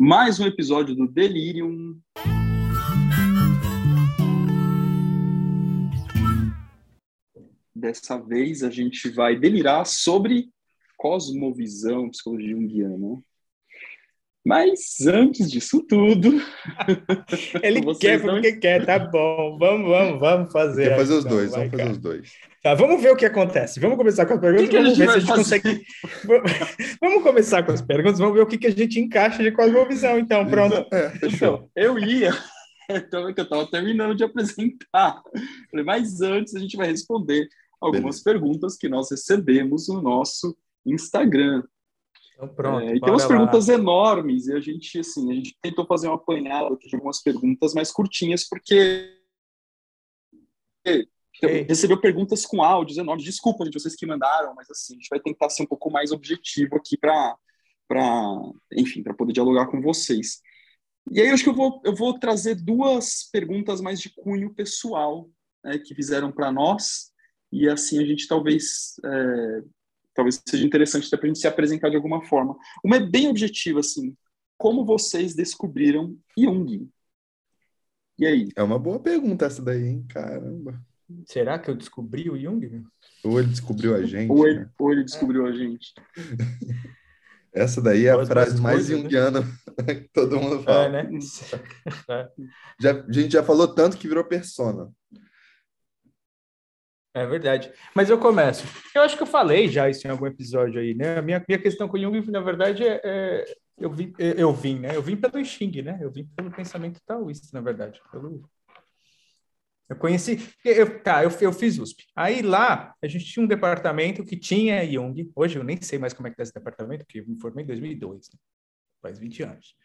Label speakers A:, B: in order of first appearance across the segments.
A: mais um episódio do Delirium. Dessa vez a gente vai delirar sobre cosmovisão, psicologia junguiana. Mas antes disso tudo.
B: Ele quer porque não... quer, tá bom. Vamos, vamos, vamos fazer.
C: Quer fazer os dois, vai, vamos cara. fazer os dois.
B: Tá, vamos ver o que acontece. Vamos começar com as perguntas. Que que vamos ver se a gente fazer? consegue. vamos começar com as perguntas, vamos ver o que, que a gente encaixa de cosmovisão, então. Pronto.
A: É, então, eu ia. Então, eu estava terminando de apresentar. Falei, mas antes a gente vai responder algumas Beleza. perguntas que nós recebemos no nosso Instagram.
B: Então, pronto.
A: É, e tem umas lá. perguntas enormes, e a gente, assim, a gente tentou fazer um apanhado aqui de algumas perguntas mais curtinhas, porque recebeu perguntas com áudios enormes. Desculpa, gente, vocês que mandaram, mas assim, a gente vai tentar ser um pouco mais objetivo aqui para, enfim, para poder dialogar com vocês. E aí, acho que eu vou, eu vou trazer duas perguntas mais de cunho pessoal né, que fizeram para nós, e assim a gente talvez é, talvez seja interessante até para a gente se apresentar de alguma forma. Uma é bem objetiva, assim, como vocês descobriram Jung? E aí?
C: É uma boa pergunta essa daí, hein? Caramba.
B: Será que eu descobri o Jung?
C: Ou ele descobriu a gente.
A: ou, ele, né? ou ele descobriu é. a gente.
C: Essa daí é a frase mais né? junguiana né? que todo mundo fala. É, né? já, a gente já falou tanto que virou persona.
B: É verdade. Mas eu começo. Eu acho que eu falei já isso em algum episódio aí, né? A minha, minha questão com o Jung, na verdade, é, é eu, vim, eu vim, né? Eu vim pelo Xing, né? Eu vim pelo pensamento taoísta, na verdade. Pelo... Eu conheci... Eu, tá, eu, eu fiz USP. Aí lá, a gente tinha um departamento que tinha Jung. Hoje eu nem sei mais como é que tá esse departamento, porque eu me formei em 2002, né? faz 20 anos.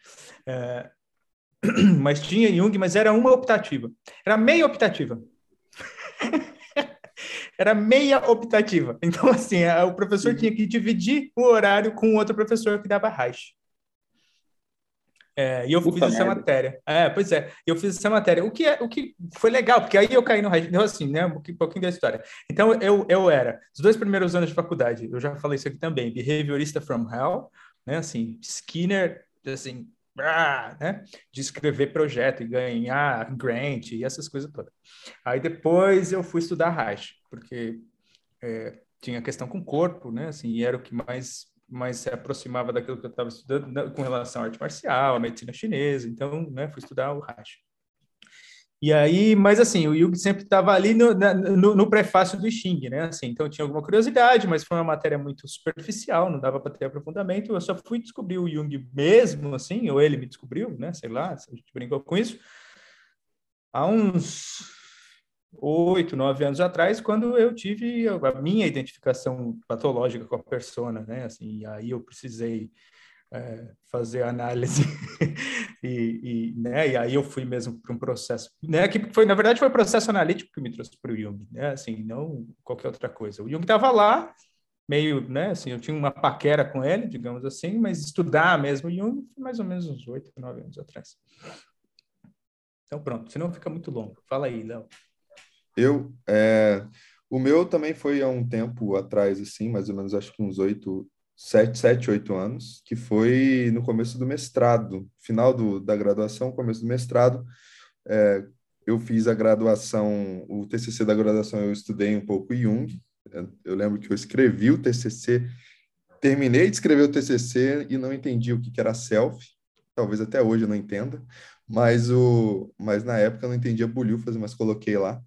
B: É... Mas tinha Jung, mas era uma optativa. Era meia optativa. era meia optativa. Então, assim, o professor tinha que dividir o horário com outro professor que dava Reich. É, e eu fiz merda. essa matéria. É, pois é, eu fiz essa matéria. O que, é, o que foi legal, porque aí eu caí no Reich, então, assim, né, um pouquinho da história. Então, eu, eu era, os dois primeiros anos de faculdade, eu já falei isso aqui também, behaviorista from hell, né, assim, Skinner, assim, né? de escrever projeto e ganhar grant e essas coisas todas. Aí depois eu fui estudar Reich, porque é, tinha questão com o corpo, né? Assim, e era o que mais mais se aproximava daquilo que eu estava estudando né, com relação à arte marcial, à medicina chinesa. Então, né, fui estudar o Reich. E aí, mas assim, o Jung sempre estava ali no, no, no, prefácio do Xing, né? Assim, então tinha alguma curiosidade, mas foi uma matéria muito superficial, não dava para ter aprofundamento. Eu só fui descobrir o Jung mesmo, assim, ou ele me descobriu, né? Sei lá, a gente brincou com isso. Há uns oito, nove anos atrás, quando eu tive a minha identificação patológica com a persona, né? Assim, aí eu precisei é, fazer análise e, e, né, e aí eu fui mesmo para um processo, né, que foi na verdade foi o processo analítico que me trouxe para o Jung, né, assim, não qualquer outra coisa. O Jung estava lá, meio, né, assim, eu tinha uma paquera com ele, digamos assim, mas estudar mesmo Jung mais ou menos uns oito, nove anos atrás. Então pronto, senão fica muito longo. Fala aí, Léo.
C: Eu, é, o meu também foi há um tempo atrás, assim, mais ou menos, acho que uns oito, sete, sete, oito anos, que foi no começo do mestrado, final do, da graduação, começo do mestrado. É, eu fiz a graduação, o TCC da graduação eu estudei um pouco Jung. Eu lembro que eu escrevi o TCC, terminei de escrever o TCC e não entendi o que, que era self. Talvez até hoje eu não entenda, mas o, mas na época eu não entendia bolhufas, mas coloquei lá.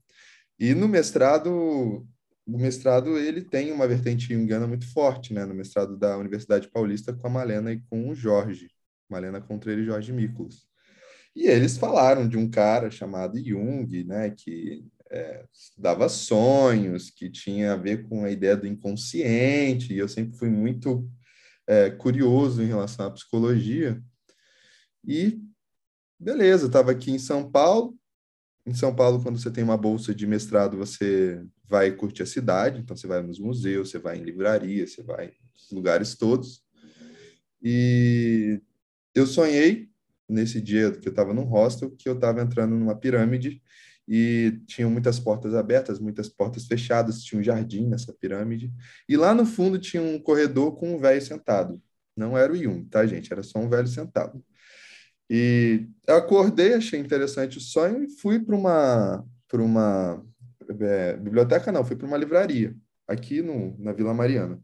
C: E no mestrado o mestrado ele tem uma vertente junguiana muito forte, né? No mestrado da Universidade Paulista com a Malena e com o Jorge, Malena Contreira e Jorge Miklos. E eles falaram de um cara chamado Jung, né? Que é, dava sonhos, que tinha a ver com a ideia do inconsciente. E eu sempre fui muito é, curioso em relação à psicologia. E beleza, estava aqui em São Paulo, em São Paulo, quando você tem uma bolsa de mestrado, você vai curtir a cidade, então você vai nos museus, você vai em livrarias, você vai nos lugares todos. E eu sonhei nesse dia que eu estava num hostel que eu estava entrando numa pirâmide e tinham muitas portas abertas, muitas portas fechadas, tinha um jardim nessa pirâmide. E lá no fundo tinha um corredor com um velho sentado. Não era o Jung, tá, gente? Era só um velho sentado. E acordei, achei interessante o sonho e fui para uma, para uma é, biblioteca, não, fui para uma livraria aqui no, na Vila Mariana.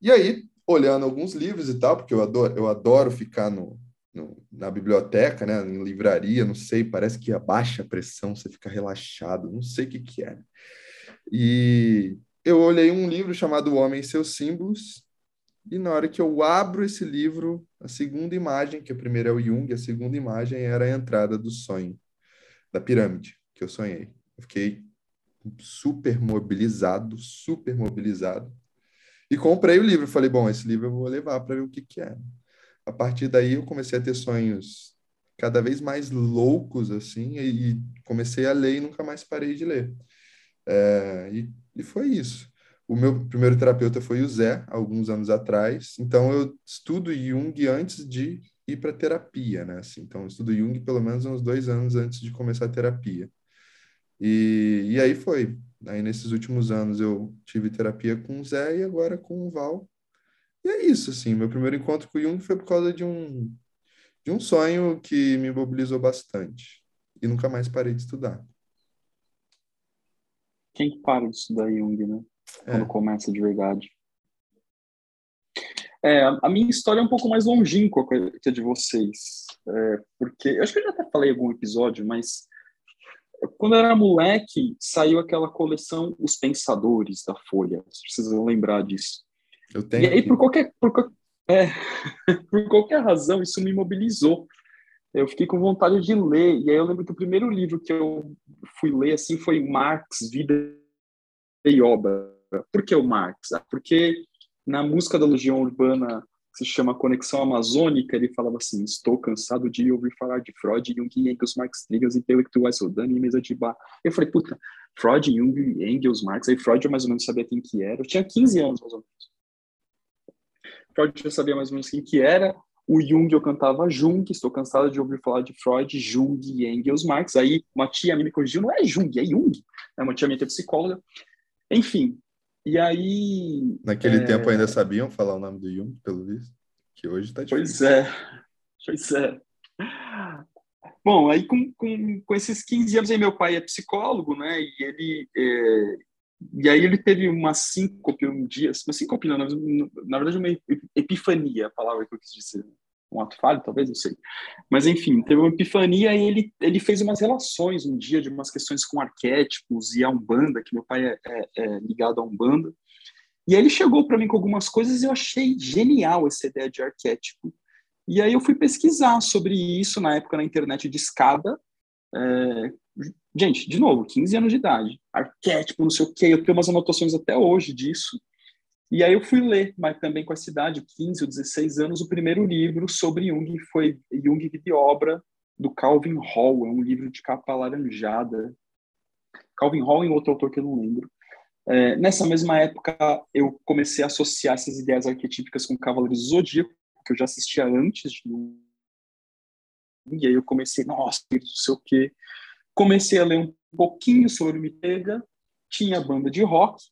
C: E aí, olhando alguns livros e tal, porque eu adoro, eu adoro ficar no, no, na biblioteca, né, em livraria, não sei, parece que abaixa a pressão, você fica relaxado, não sei o que que é. E eu olhei um livro chamado O Homem e Seus Símbolos, e na hora que eu abro esse livro, a segunda imagem, que a primeira é o Jung, a segunda imagem era a entrada do sonho, da pirâmide, que eu sonhei. Eu fiquei super mobilizado, super mobilizado. E comprei o livro. Falei, bom, esse livro eu vou levar para ver o que, que é. A partir daí eu comecei a ter sonhos cada vez mais loucos, assim, e, comecei a ler e nunca mais parei de ler. É, e, e foi isso. O meu primeiro terapeuta foi o Zé, alguns anos atrás. Então, eu estudo Jung antes de ir para terapia, né? Assim, então, eu estudo Jung pelo menos uns dois anos antes de começar a terapia. E, e aí foi. Aí, nesses últimos anos, eu tive terapia com o Zé e agora com o Val. E é isso, assim. Meu primeiro encontro com o Jung foi por causa de um, de um sonho que me mobilizou bastante. E nunca mais parei de estudar.
A: Quem que para de estudar Jung, né? Quando é. começa de verdade. É, a minha história é um pouco mais longínqua que a de vocês, é, porque eu acho que eu já até falei em algum episódio, mas quando eu era moleque, saiu aquela coleção Os Pensadores da Folha. Vocês precisam lembrar disso.
C: Eu tenho.
A: E aí, por qualquer, por, é, por qualquer razão, isso me mobilizou. Eu fiquei com vontade de ler. E aí eu lembro que o primeiro livro que eu fui ler assim foi Marx, Vida e Obra por que o Marx? Ah, porque na música da Legião Urbana, que se chama Conexão Amazônica, ele falava assim: Estou cansado de ouvir falar de Freud, Jung, Engels, Marx, Engels, intelectuais, Rodani e mesa de bar. Eu falei, puta, Freud, Jung, Engels, Marx. Aí Freud eu mais ou menos sabia quem que era. Eu tinha 15 anos, mais ou menos. Freud eu sabia mais ou menos quem que era. O Jung eu cantava Jung, estou cansado de ouvir falar de Freud, Jung, Engels, Marx. Aí uma tia minha me corrigiu, não é Jung, é Jung. Uma tia minha que é psicóloga. Enfim, e aí.
C: Naquele é... tempo ainda sabiam falar o nome do Jung, pelo visto? Que hoje está
A: difícil. Pois é, pois é. Bom, aí com, com, com esses 15 anos aí, meu pai é psicólogo, né? E ele. É... E aí ele teve uma síncope um dia, uma síncope não, na verdade uma epifania, a palavra que eu quis dizer um ato falho, talvez, não sei. Mas, enfim, teve uma epifania e ele, ele fez umas relações um dia de umas questões com arquétipos e a Umbanda, que meu pai é, é, é ligado a Umbanda. E aí ele chegou para mim com algumas coisas e eu achei genial essa ideia de arquétipo. E aí eu fui pesquisar sobre isso na época na internet de escada. É... Gente, de novo, 15 anos de idade. Arquétipo, não sei o quê. Eu tenho umas anotações até hoje disso. E aí eu fui ler, mas também com essa idade, 15 ou 16 anos, o primeiro livro sobre Jung foi Jung de Obra, do Calvin Hall. É um livro de capa alaranjada. Calvin Hall e outro autor que eu não lembro. É, nessa mesma época, eu comecei a associar essas ideias arquetípicas com Cavaleiros do Zodíaco, que eu já assistia antes de Jung. E aí eu comecei, nossa, não sei o quê. Comecei a ler um pouquinho sobre Mitega, tinha banda de rock,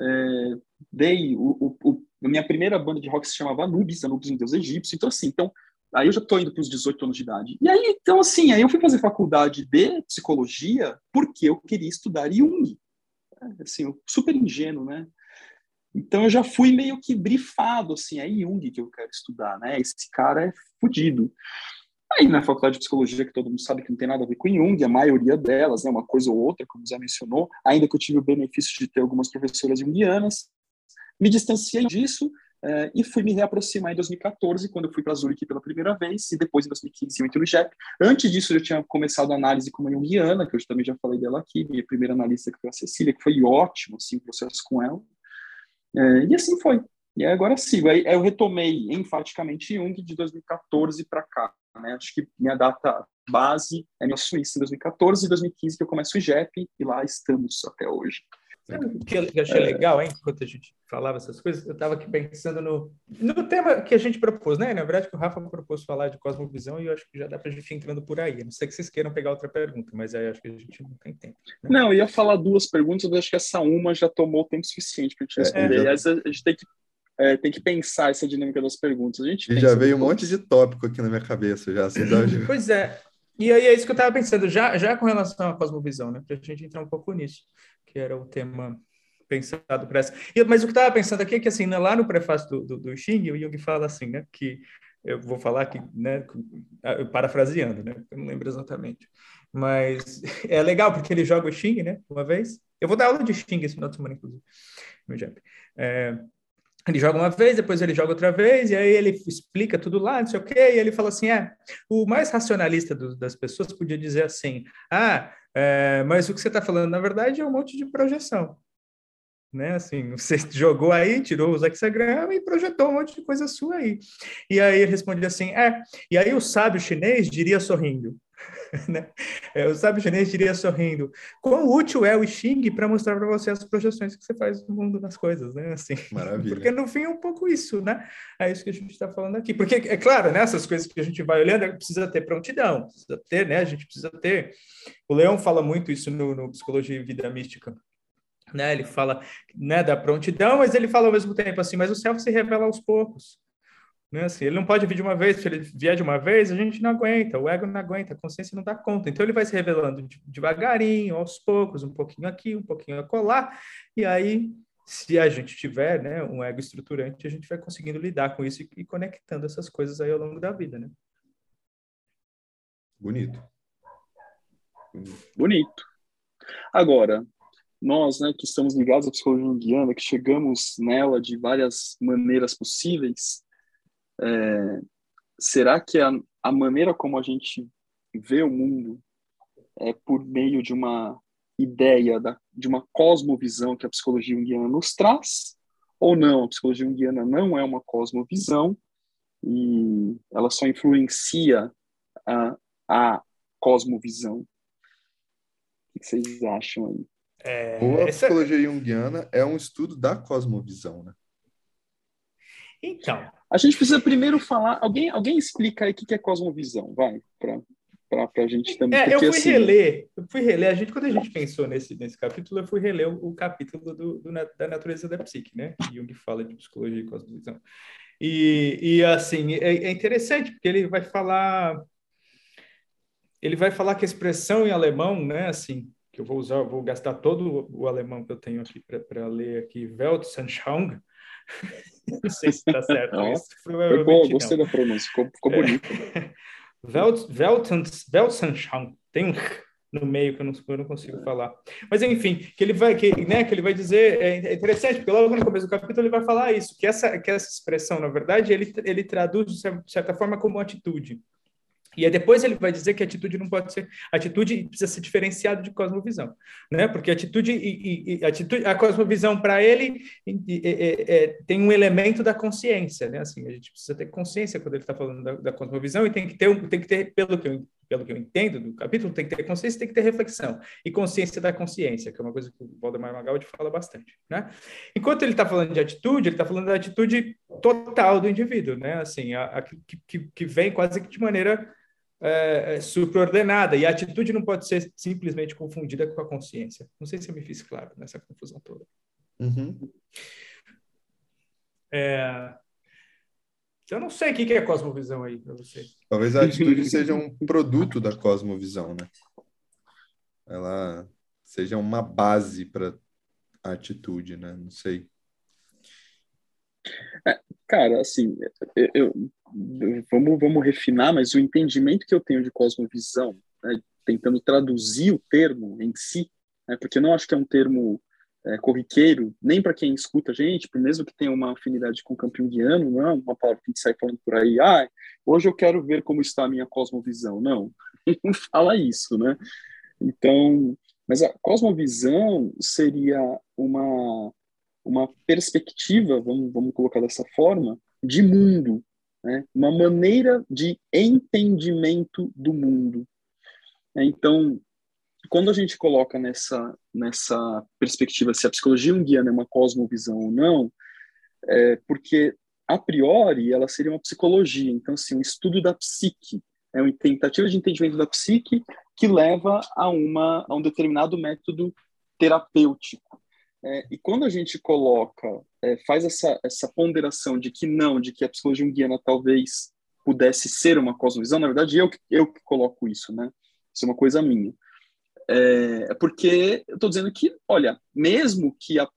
A: é, dei o, o, o, a minha primeira banda de rock se chamava Anubis, Anubis um deus egípcio, então assim, então aí eu já estou indo para os 18 anos de idade. E aí, então assim, aí eu fui fazer faculdade de psicologia porque eu queria estudar Jung. É, assim, super ingênuo, né? Então eu já fui meio que brifado, assim, é Jung que eu quero estudar, né? Esse cara é fodido. Aí na faculdade de psicologia, que todo mundo sabe que não tem nada a ver com Jung, a maioria delas, né, uma coisa ou outra, como Zé mencionou, ainda que eu tive o benefício de ter algumas professoras junguianas, me distanciei disso é, e fui me reaproximar em 2014, quando eu fui para Zurich pela primeira vez, e depois em 2015 eu entrei no JEP. Antes disso, eu já tinha começado a análise como junguiana, que eu também já falei dela aqui, minha primeira analista que foi a Cecília, que foi ótimo, assim, o processo com ela. É, e assim foi. E agora sigo. Aí eu retomei enfaticamente Jung de 2014 para cá. Né? Acho que minha data base é minha Suíça em 2014 e 2015 que eu começo o IGEP e lá estamos até hoje.
B: Sabe o que eu achei é... legal, hein? Enquanto a gente falava essas coisas, eu estava aqui pensando no, no tema que a gente propôs, né? Na verdade, que o Rafa propôs falar de cosmovisão e eu acho que já dá para a gente ir entrando por aí. não sei que vocês queiram pegar outra pergunta, mas aí acho que a gente não tem tempo.
A: Né? Não, eu ia falar duas perguntas, mas acho que essa uma já tomou tempo suficiente para a gente é, responder. É, já... a gente tem que é, tem que pensar essa dinâmica das perguntas. A gente
C: e já veio um monte de tópico aqui na minha cabeça já. Assim,
B: pois é. E aí é isso que eu estava pensando, já, já com relação à cosmovisão, né? Para a gente entrar um pouco nisso, que era o tema pensado para essa. Mas o que eu estava pensando aqui é que, assim, né, lá no prefácio do, do, do Xing, o Jung fala assim, né? Que eu vou falar aqui, né? Parafraseando, né? Eu não lembro exatamente. Mas é legal, porque ele joga o Xing, né? Uma vez. Eu vou dar aula de Xing esse final de semana, inclusive. É, ele joga uma vez, depois ele joga outra vez, e aí ele explica tudo lá, não sei o quê, e ele fala assim: é, o mais racionalista do, das pessoas podia dizer assim: ah, é, mas o que você está falando, na verdade, é um monte de projeção. Né? Assim, você jogou aí, tirou os hexagramas e projetou um monte de coisa sua aí. E aí ele responde assim: é, e aí o sábio chinês diria sorrindo: né? É, o sábio chinês diria sorrindo: quão útil é o Xing para mostrar para você as projeções que você faz no mundo das coisas, né? Assim,
C: Maravilha.
B: Porque no fim é um pouco isso, né? É isso que a gente está falando aqui. Porque, é claro, né, essas coisas que a gente vai olhando, precisa ter prontidão, precisa ter, né? A gente precisa ter. O Leão fala muito isso no, no Psicologia e Vida Mística. Né, ele fala né, da prontidão, mas ele fala ao mesmo tempo assim, mas o céu se revela aos poucos. Né? Assim, ele não pode vir de uma vez, se ele vier de uma vez, a gente não aguenta, o ego não aguenta, a consciência não dá conta. Então ele vai se revelando devagarinho, aos poucos, um pouquinho aqui, um pouquinho acolá, e aí, se a gente tiver né, um ego estruturante, a gente vai conseguindo lidar com isso e, e conectando essas coisas aí ao longo da vida. Né?
C: Bonito.
A: Bonito. Agora, nós, né, que estamos ligados à psicologia junguiana, que chegamos nela de várias maneiras possíveis, é, será que a, a maneira como a gente vê o mundo é por meio de uma ideia, da, de uma cosmovisão que a psicologia junguiana nos traz, ou não? A psicologia junguiana não é uma cosmovisão e ela só influencia a, a cosmovisão. O que vocês acham aí?
C: É, Ou a psicologia junguiana é um estudo da cosmovisão, né?
B: Então,
A: a gente precisa primeiro falar. Alguém, alguém explica aí o que é cosmovisão, vai, para a gente também.
B: É,
A: porque,
B: eu fui
A: assim...
B: reler, eu fui reler. A gente, quando a gente pensou nesse, nesse capítulo, eu fui reler o, o capítulo do, do, da natureza da psique, né? Jung fala de psicologia e cosmovisão. E, e assim, é, é interessante, porque ele vai falar. Ele vai falar que a expressão em alemão, né, assim, que eu vou usar, eu vou gastar todo o alemão que eu tenho aqui para ler aqui, Weltanschauung, não sei se está certo.
A: Não, foi bom, gostei da pronúncia, ficou, ficou é. bonito.
B: Weltanschauung, tem um no meio que eu não, eu não, consigo falar. Mas enfim, que ele vai que, né, que ele vai dizer é, é interessante, porque logo no começo do capítulo ele vai falar isso, que essa que essa expressão, na verdade, ele ele traduz de certa forma como atitude. E aí depois ele vai dizer que atitude não pode ser, atitude precisa ser diferenciada de cosmovisão, né? Porque atitude e, e atitude, a cosmovisão para ele é, é, tem um elemento da consciência, né? Assim, a gente precisa ter consciência quando ele está falando da, da, cosmovisão e tem que ter, tem que ter, pelo que eu pelo que eu entendo do capítulo, tem que ter consciência, tem que ter reflexão e consciência da consciência, que é uma coisa que o Valdemar Magaldi fala bastante, né? Enquanto ele está falando de atitude, ele está falando da atitude total do indivíduo, né? Assim, a, a que, que vem quase que de maneira é, é, superordenada, e a atitude não pode ser simplesmente confundida com a consciência. Não sei se eu me fiz claro nessa confusão toda.
C: Uhum.
B: É... Eu não sei o que é cosmovisão aí para você.
C: Talvez a atitude seja um produto da cosmovisão, né? Ela seja uma base para a atitude, né? Não sei.
A: Cara, assim, eu, eu, vamos, vamos refinar, mas o entendimento que eu tenho de cosmovisão, né, tentando traduzir o termo em si, né, porque eu não acho que é um termo é, corriqueiro, nem para quem escuta a gente, mesmo que tenha uma afinidade com o campo guiano, não é uma palavra que sai falando por aí, ah, hoje eu quero ver como está a minha cosmovisão. Não, não fala isso, né? Então, mas a cosmovisão seria uma uma perspectiva, vamos, vamos colocar dessa forma, de mundo, né? uma maneira de entendimento do mundo. Então, quando a gente coloca nessa, nessa perspectiva se a psicologia junguiana é uma cosmovisão ou não, é porque, a priori, ela seria uma psicologia. Então, assim, um estudo da psique, é uma tentativa de entendimento da psique que leva a, uma, a um determinado método terapêutico. É, e quando a gente coloca, é, faz essa, essa ponderação de que não, de que a psicologia junguiana talvez pudesse ser uma cosmovisão, na verdade eu, eu que coloco isso, né? Isso é uma coisa minha. É, é porque eu estou dizendo que, olha, mesmo que a,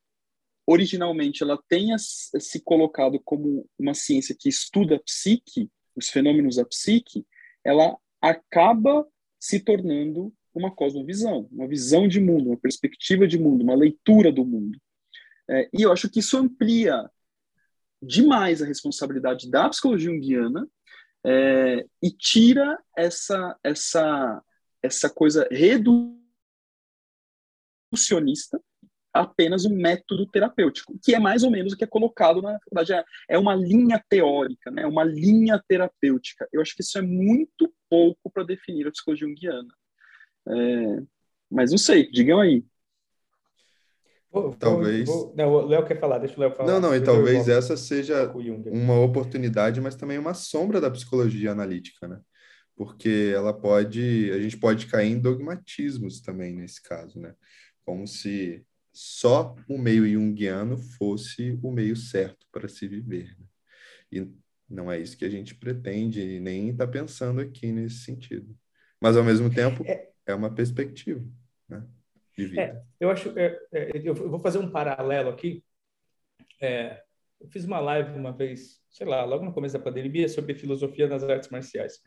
A: originalmente ela tenha se colocado como uma ciência que estuda a psique, os fenômenos da psique, ela acaba se tornando uma cosmovisão, uma visão de mundo, uma perspectiva de mundo, uma leitura do mundo. É, e eu acho que isso amplia demais a responsabilidade da psicologia junguiana é, e tira essa, essa, essa coisa reducionista apenas um método terapêutico, que é mais ou menos o que é colocado na faculdade. É, é uma linha teórica, né? uma linha terapêutica. Eu acho que isso é muito pouco para definir a psicologia junguiana. É, mas não sei, digam aí.
C: Vou, talvez. Vou,
B: não, o Léo quer falar, deixa o Léo falar.
C: Não, não, e talvez essa seja uma oportunidade, mas também uma sombra da psicologia analítica, né? Porque ela pode, a gente pode cair em dogmatismos também nesse caso, né? Como se só o meio junguiano fosse o meio certo para se viver. Né? E não é isso que a gente pretende, nem está pensando aqui nesse sentido. Mas, ao mesmo tempo, é, é uma perspectiva né, de vida.
B: É, eu acho, é, é eu vou fazer um paralelo aqui. É, eu fiz uma live uma vez, sei lá, logo no começo da pandemia, sobre filosofia nas artes marciais.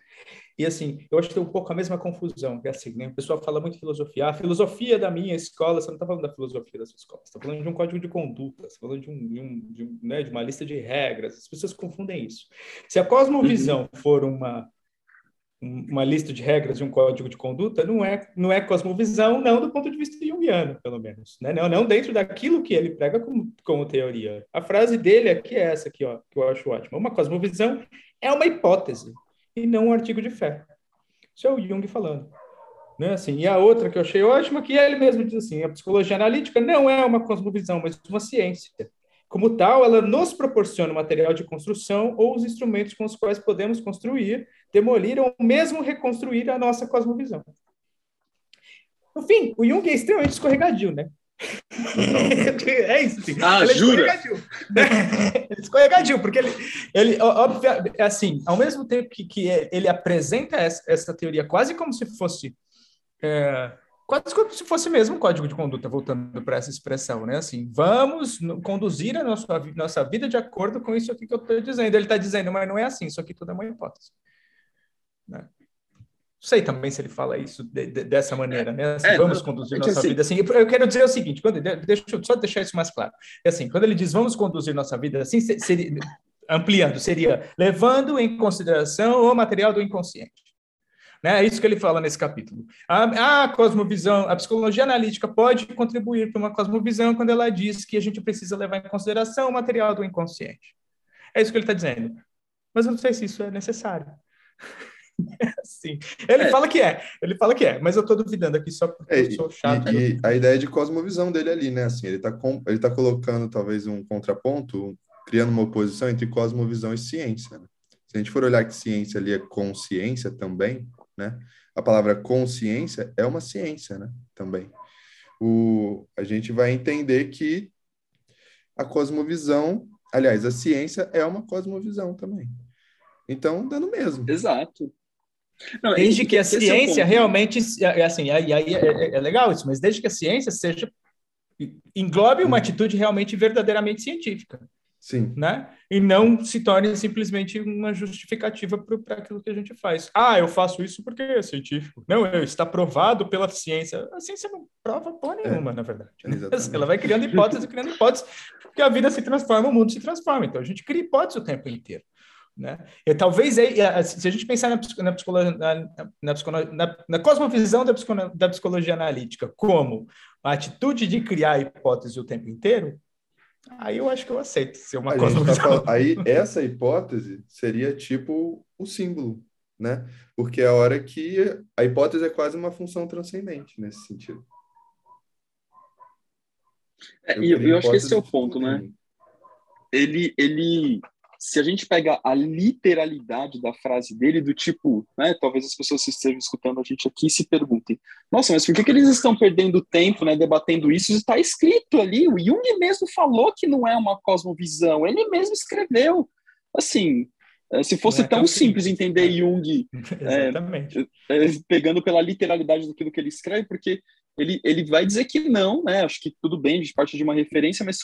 B: E assim, eu acho que tem um pouco a mesma confusão, que é assim, né? O pessoal fala muito filosofia. Ah, a filosofia da minha escola, você não está falando da filosofia da sua escola, você está falando de um código de conduta, você está falando de, um, de, um, de, um, né, de uma lista de regras. As pessoas confundem isso. Se a cosmovisão uhum. for uma uma lista de regras e um código de conduta não é não é cosmovisão não do ponto de vista junguiano pelo menos né? Não não dentro daquilo que ele prega como, como teoria. A frase dele aqui é essa aqui ó que eu acho ótima. Uma cosmovisão é uma hipótese e não um artigo de fé. Isso é o Jung falando né? Assim e a outra que eu achei ótima que ele mesmo diz assim a psicologia analítica não é uma cosmovisão mas uma ciência como tal, ela nos proporciona o material de construção ou os instrumentos com os quais podemos construir, demolir ou mesmo reconstruir a nossa cosmovisão. No fim, o Jung é extremamente escorregadio, né? é isso, sim.
A: Ah, ele é jura?
B: Escorregadio, né? escorregadio, porque ele, ele óbvio, assim, ao mesmo tempo que, que ele apresenta essa, essa teoria quase como se fosse é, quase como se fosse mesmo um código de conduta, voltando para essa expressão, né? Assim, vamos conduzir a nossa, nossa vida de acordo com isso aqui que eu estou dizendo. Ele está dizendo, mas não é assim, isso aqui tudo é uma hipótese. Né? Não sei também se ele fala isso de, de, dessa maneira, né? Assim, é, vamos não, conduzir é nossa assim, vida assim. Eu quero dizer o seguinte, quando, deixa eu só deixar isso mais claro. É assim, quando ele diz vamos conduzir nossa vida assim, seria, ampliando, seria levando em consideração o material do inconsciente. Né? É isso que ele fala nesse capítulo. A, a cosmovisão, a psicologia analítica pode contribuir para uma cosmovisão quando ela diz que a gente precisa levar em consideração o material do inconsciente. É isso que ele está dizendo. Mas eu não sei se isso é necessário. Sim. Ele é. fala que é, ele fala que é, mas eu estou duvidando aqui só porque é, eu sou chato.
C: E, e, a ideia de cosmovisão dele ali, né? Assim, ele está ele tá colocando talvez um contraponto, criando uma oposição entre cosmovisão e ciência. Né? Se a gente for olhar que ciência ali é consciência também, né? A palavra consciência é uma ciência, né? Também. O, a gente vai entender que a cosmovisão, aliás, a ciência é uma cosmovisão também. Então, dando mesmo.
A: Exato.
B: Não, desde que a ciência é realmente, assim, aí, aí é, é, é, legal isso, mas desde que a ciência seja englobe uma atitude realmente verdadeiramente científica.
C: Sim.
B: Né? E não se torne simplesmente uma justificativa para aquilo que a gente faz. Ah, eu faço isso porque é científico. Não, está provado pela ciência. A ciência não prova porra é, nenhuma, é, na verdade. Ela vai criando hipóteses, criando hipóteses, porque a vida se transforma, o mundo se transforma. Então a gente cria hipóteses o tempo inteiro. Né? E talvez se a gente pensar na, na, psicologia, na, na, na, na cosmovisão da, psicologia, da psicologia analítica como a atitude de criar hipótese o tempo inteiro, Aí eu acho que eu aceito ser uma coisa. Tá
C: falando, aí essa hipótese seria tipo o símbolo, né? Porque é a hora que a hipótese é quase uma função transcendente nesse sentido.
A: É, e eu, eu acho que esse é o ponto, né? Ele, ele, se a gente pega a literalidade da frase dele, do tipo, né, talvez as pessoas que estejam escutando a gente aqui se perguntem, nossa, mas por que, que eles estão perdendo tempo, né, debatendo isso? Está escrito ali, o Jung mesmo falou que não é uma cosmovisão, ele mesmo escreveu. Assim, eh, se fosse é tão, simples entender é. Jung, é, pegando pela literalidade daquilo que ele escreve, porque ele, ele vai dizer que não, né? Acho que tudo bem, de parte de uma referência, mas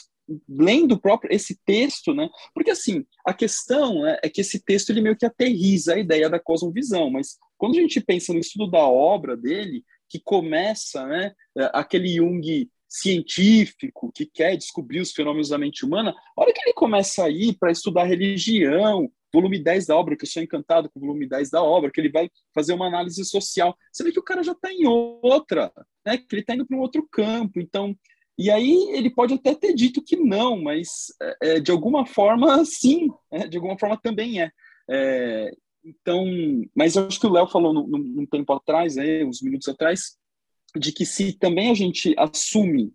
A: lendo próprio esse texto, né? Porque assim, a questão né, é que esse texto ele meio que aterriza a ideia da cosmovisão, mas quando a gente pensa no estudo da obra dele, que começa, né, é, aquele Jung científico que quer descobrir os fenômenos da mente humana, a hora que ele começa a ir para estudar religião, volume 10 da obra, que eu sou encantado com o volume 10 da obra, que ele vai fazer uma análise social. Você vê que o cara já está em outra, né? que ele está indo para um outro campo. Então, e aí ele pode até ter dito que não, mas é, é de alguma forma, sim, é, de alguma forma também é. é então, mas eu acho que o Léo falou num, tempo atrás, aí, uns minutos atrás, de que se também a gente assume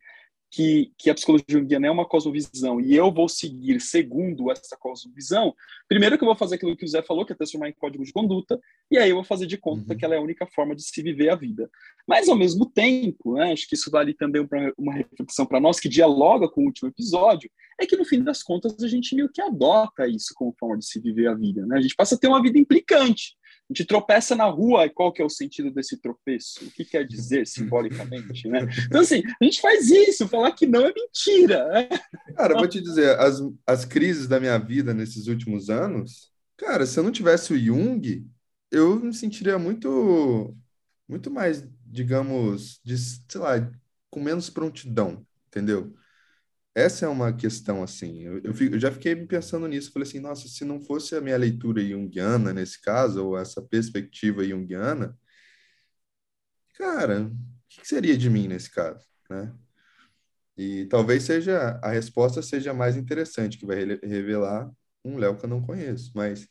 A: que, que a psicologia junguiana é uma cosmovisão e eu vou seguir segundo essa cosmovisão, primeiro que eu vou fazer aquilo que o Zé falou, que é transformar em código de conduta, e aí eu vou fazer de conta uhum. que ela é a única forma de se viver a vida. Mas, ao mesmo tempo, né, acho que isso vale também para uma reflexão para nós, que dialoga com o último episódio, é que, no fim das contas, a gente meio que adota isso como forma de se viver a vida. Né? A gente passa a ter uma vida implicante a gente tropeça na rua, e qual que é o sentido desse tropeço? O que quer dizer simbolicamente, né? Então, assim, a gente faz isso, falar que não é mentira. Né?
C: Cara, vou te dizer, as, as crises da minha vida nesses últimos anos, cara, se eu não tivesse o Jung, eu me sentiria muito, muito mais, digamos, de, sei lá, com menos prontidão, entendeu? Essa é uma questão, assim, eu, eu, fico, eu, já fiquei pensando nisso, falei assim, nossa, se não fosse a minha leitura junguiana nesse caso, ou essa perspectiva junguiana, cara, o que seria de mim nesse caso, né? E talvez seja, a resposta seja mais interessante, que vai revelar um Léo que eu não conheço, mas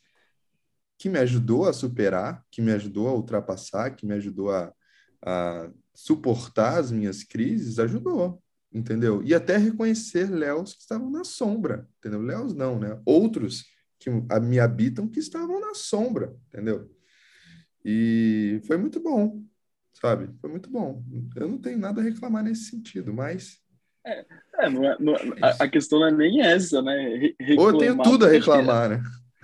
C: que me ajudou a superar, que me ajudou a ultrapassar, que me ajudou a, a suportar as minhas crises, ajudou entendeu? E até reconhecer Léos que estavam na sombra, entendeu? Léos não, né? Outros que me habitam que estavam na sombra, entendeu? E foi muito bom, sabe? Foi muito bom. Eu não tenho nada a reclamar nesse sentido, mas.
A: É, é, não é, não é a, a, questão não é nem essa, né?
C: Reclamar, Ou eu tenho tudo a reclamar, né?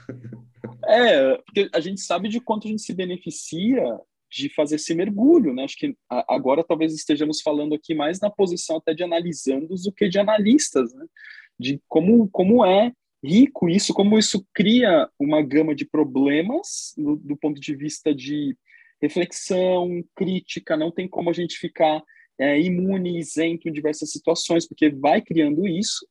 A: É, porque a gente sabe de quanto a gente se beneficia de fazer esse mergulho, né? Acho que agora talvez estejamos falando aqui mais na posição até de analisandos do que de analistas, né? De como, como é rico isso, como isso cria uma gama de problemas do, do ponto de vista de reflexão, crítica, não tem como a gente ficar é, imune, isento em diversas situações, porque vai criando isso,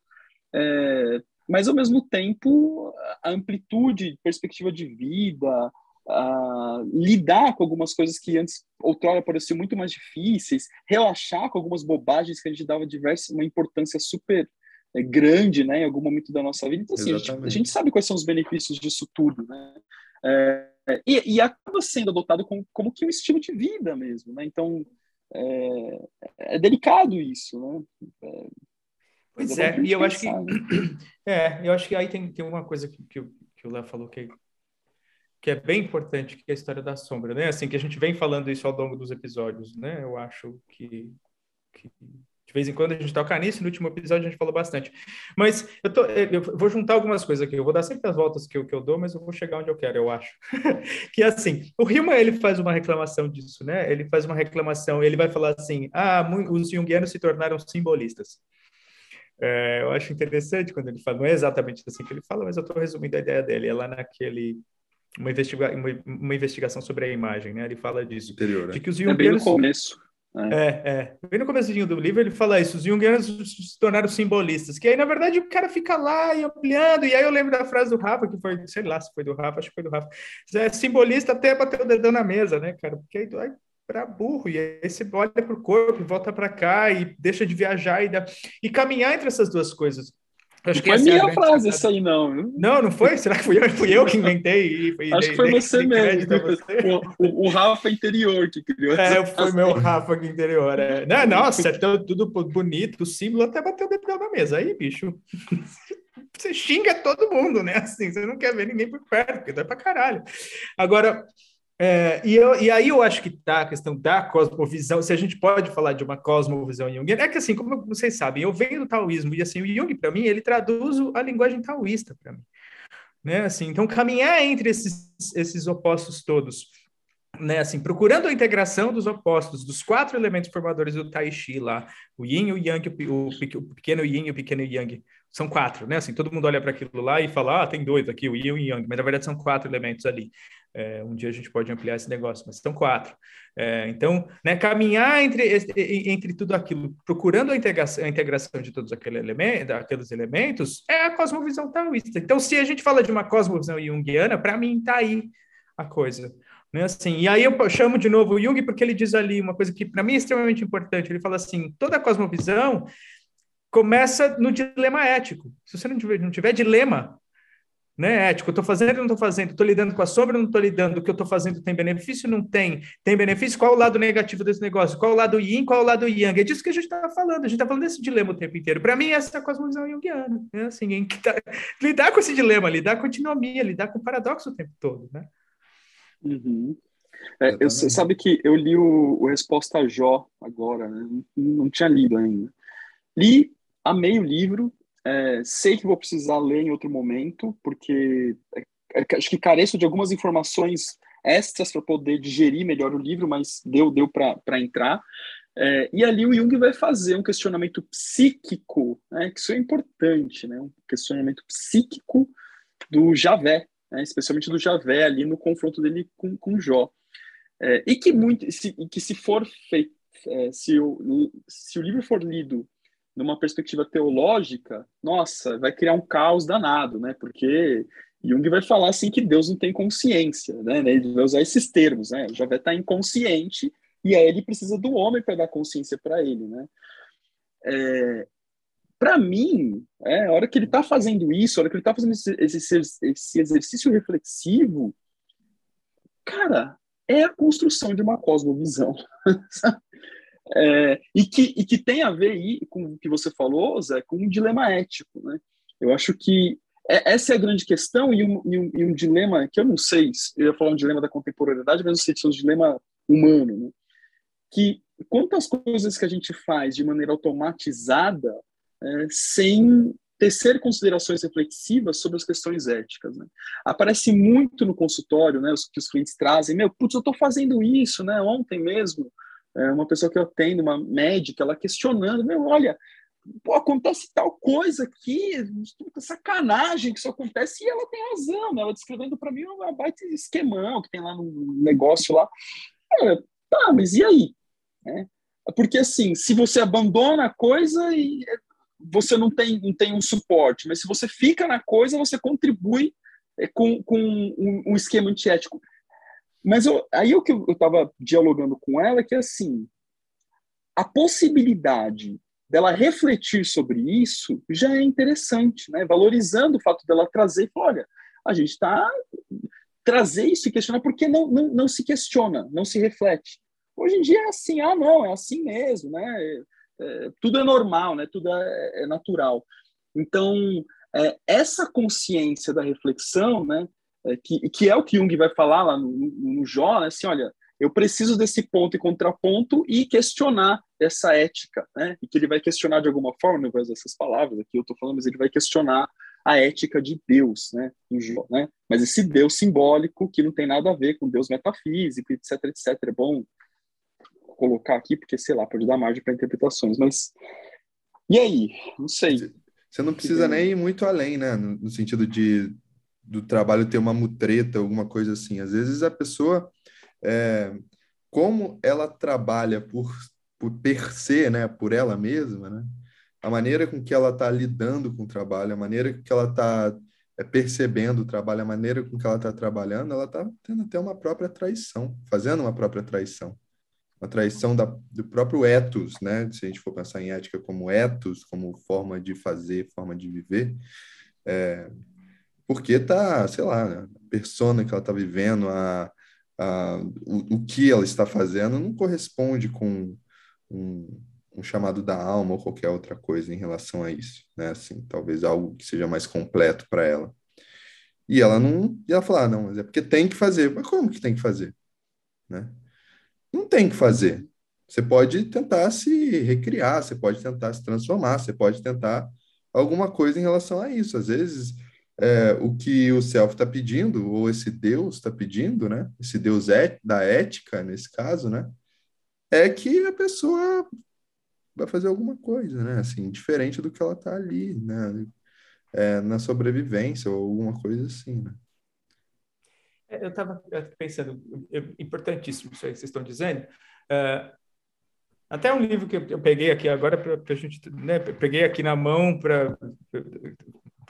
A: é, mas ao mesmo tempo a amplitude, perspectiva de vida, uh, lidar com algumas coisas que antes, outrora, pareciam muito mais difíceis, relaxar com algumas bobagens que a gente dava diversa, uma importância super é, grande né, em algum momento da nossa vida. Então, assim, a gente, a gente, sabe quais são os benefícios disso tudo, né? É, e, e, acaba sendo adotado como, como que um estilo de vida mesmo, né? Então, é, é delicado isso, né?
B: É, pois é, e eu acho que né? é, eu acho que aí tem, tem uma coisa que, que, que o Léo falou que que é bem importante, que é a história da sombra, né? Assim, que a gente vem falando isso ao longo dos episódios, né? Eu acho que, que de vez em quando a gente toca nisso, no último episódio a gente falou bastante. Mas eu, tô, eu vou juntar algumas coisas aqui, eu vou dar sempre as voltas que eu, que eu dou, mas eu vou chegar onde eu quero, eu acho. que é assim, o Rima, ele faz uma reclamação disso, né? Ele faz uma reclamação, ele vai falar assim, ah, os junguianos se tornaram simbolistas. É, eu acho interessante quando ele fala, não é exatamente assim que ele fala, mas eu estou resumindo a ideia dele, é lá naquele uma, investiga uma, uma, investigação sobre a imagem, né? Ele fala disso.
C: Interior,
B: né?
A: De que os jungianos... É bem no começo.
B: É. é, é. Bem no começo do livro ele fala isso, os jungianos se tornaram simbolistas, que aí na verdade o cara fica lá e ampliando, e aí eu lembro da frase do Rafa, que foi, sei lá se foi do Rafa, acho que foi do Rafa, é simbolista até bater o dedão na mesa, né, cara, porque aí vai para burro, e aí você olha para o corpo, volta para cá e deixa de viajar e, dá... e caminhar entre essas duas coisas.
A: Acho não foi é minha frase isso aí, não.
B: Não, não foi? Será que fui eu, fui eu que inventei?
A: E, Acho que foi você mesmo. Você. O, o, Rafa interior que criou
B: É, foi meu Rafa interior. É. Não, nossa, é tudo bonito, o símbolo até bateu o dedão na mesa. Aí, bicho. você xinga todo mundo, né? Assim, você não quer ver ninguém por perto, porque dá pra caralho. Agora, é, e, eu, e, aí eu acho que tá a questão da cosmovisão, se a gente pode falar de uma cosmovisão junguiana, é que assim, como vocês sabem, eu venho do taoísmo, e assim, o Jung, para mim, ele traduz a linguagem taoísta para mim. Né? Assim, então, caminhar entre esses, esses opostos todos, né, assim, procurando a integração dos opostos, dos quatro elementos formadores do Tai Chi lá, o Yin, o Yang, o, o pequeno Yin e o pequeno Yang, são quatro, né? Assim, todo mundo olha para aquilo lá e fala, ah, tem dois aqui, o Yin e o Yang, mas na verdade são quatro elementos ali. É, um dia a gente pode ampliar esse negócio, mas são quatro. É, então, né, caminhar entre, entre tudo aquilo, procurando a integração, a integração de todos aquele elemento, aqueles elementos, é a cosmovisão taoísta. Então, se a gente fala de uma cosmovisão junguiana, para mim está aí a coisa. Né, assim, e aí eu chamo de novo o Jung porque ele diz ali uma coisa que para mim é extremamente importante. Ele fala assim: toda cosmovisão começa no dilema ético. Se você não tiver, não tiver dilema né, ético, estou fazendo ou não estou fazendo, estou lidando com a sombra ou não estou lidando, o que eu estou fazendo tem benefício ou não tem, tem benefício, qual o lado negativo desse negócio, qual o lado yin, qual o lado yang, é disso que a gente está falando, a gente está falando desse dilema o tempo inteiro. Para mim, essa é a cosmovisão junguiana, né? assim, tá, lidar com esse dilema, lidar com a antinomia, lidar com o paradoxo o tempo todo, né?
A: Uhum. É, eu, sabe que eu li o, o Resposta a Jó agora, né? não, não tinha lido ainda. Li amei o livro, é, sei que vou precisar ler em outro momento, porque é, é, acho que careço de algumas informações extras para poder digerir melhor o livro, mas deu, deu para entrar. É, e ali o Jung vai fazer um questionamento psíquico, né, que isso é importante, né, um questionamento psíquico do Javé, né, especialmente do Javé ali no confronto dele com, com Jó. É, e que muito, se, que se for feito, é, se, o, se o livro for lido numa perspectiva teológica, nossa, vai criar um caos danado, né? Porque Jung vai falar assim que Deus não tem consciência, né? Ele vai usar esses termos, né? Já vai estar inconsciente e aí ele precisa do homem para dar consciência para ele, né? É, para mim, é, a hora que ele está fazendo isso, a hora que ele está fazendo esse, esse, esse exercício reflexivo, cara, é a construção de uma cosmovisão. É, e, que, e que tem a ver aí com o que você falou, Zé, com um dilema ético. Né? Eu acho que é, essa é a grande questão e um, e, um, e um, dilema que eu não sei, eu ia falar um dilema da contemporaneidade, mas não sei se é um dilema humano, né? que quantas coisas que a gente faz de maneira automatizada é, sem tecer considerações reflexivas sobre as questões éticas. Né? Aparece muito no consultório, né, os, que os clientes trazem, meu, putz, eu estou fazendo isso, né, ontem mesmo, é uma pessoa que eu atendo, uma médica, ela questionando, meu, olha, pô, acontece tal coisa aqui, sacanagem que isso acontece, e ela tem razão, né? Ela descrevendo para mim um baita esquemão que tem lá no negócio lá. Tá, mas e aí? É, porque assim, se você abandona a coisa e é, você não tem, não tem um suporte, mas se você fica na coisa, você contribui é, com, com um, um esquema antiético. Mas eu, aí o que eu estava dialogando com ela é que, assim, a possibilidade dela refletir sobre isso já é interessante, né? Valorizando o fato dela trazer e falar, olha, a gente está trazer isso e questionar porque não, não, não se questiona, não se reflete. Hoje em dia é assim, ah, não, é assim mesmo, né? É, tudo é normal, né? Tudo é, é natural. Então, é, essa consciência da reflexão, né? É, que, que é o que Jung vai falar lá no, no, no Jó, né? assim, olha, eu preciso desse ponto e contraponto e questionar essa ética, né? E que ele vai questionar de alguma forma, não vai usar essas palavras aqui, eu estou falando, mas ele vai questionar a ética de Deus, né? Em Jó, né? Mas esse Deus simbólico que não tem nada a ver com Deus metafísico, etc, etc. É bom colocar aqui, porque, sei lá, pode dar margem para interpretações, mas... E aí? Não sei.
C: Você não precisa nem ir muito além, né? No, no sentido de do trabalho ter uma mutreta, alguma coisa assim. Às vezes a pessoa, é, como ela trabalha por, por per se, né, por ela mesma, né, a maneira com que ela está lidando com o trabalho, a maneira com que ela está é, percebendo o trabalho, a maneira com que ela está trabalhando, ela está tendo até uma própria traição, fazendo uma própria traição. Uma traição da, do próprio ethos, né? Se a gente for pensar em ética como ethos, como forma de fazer, forma de viver, é, porque tá, sei lá, a persona que ela está vivendo, a, a, o, o, que ela está fazendo não corresponde com um, um chamado da alma ou qualquer outra coisa em relação a isso, né? Assim, talvez algo que seja mais completo para ela. E ela não, ela fala, ah, não, mas é porque tem que fazer. Mas como que tem que fazer, né? Não tem que fazer. Você pode tentar se recriar, você pode tentar se transformar, você pode tentar alguma coisa em relação a isso. Às vezes, é, o que o self está pedindo, ou esse Deus está pedindo, né? Esse Deus é, da ética, nesse caso, né? É que a pessoa vai fazer alguma coisa, né? Assim, diferente do que ela está ali, né? É, na sobrevivência ou alguma coisa assim, né?
B: É, eu estava pensando, importantíssimo isso aí que vocês estão dizendo. Uh, até um livro que eu peguei aqui agora para a gente, né, peguei aqui na mão para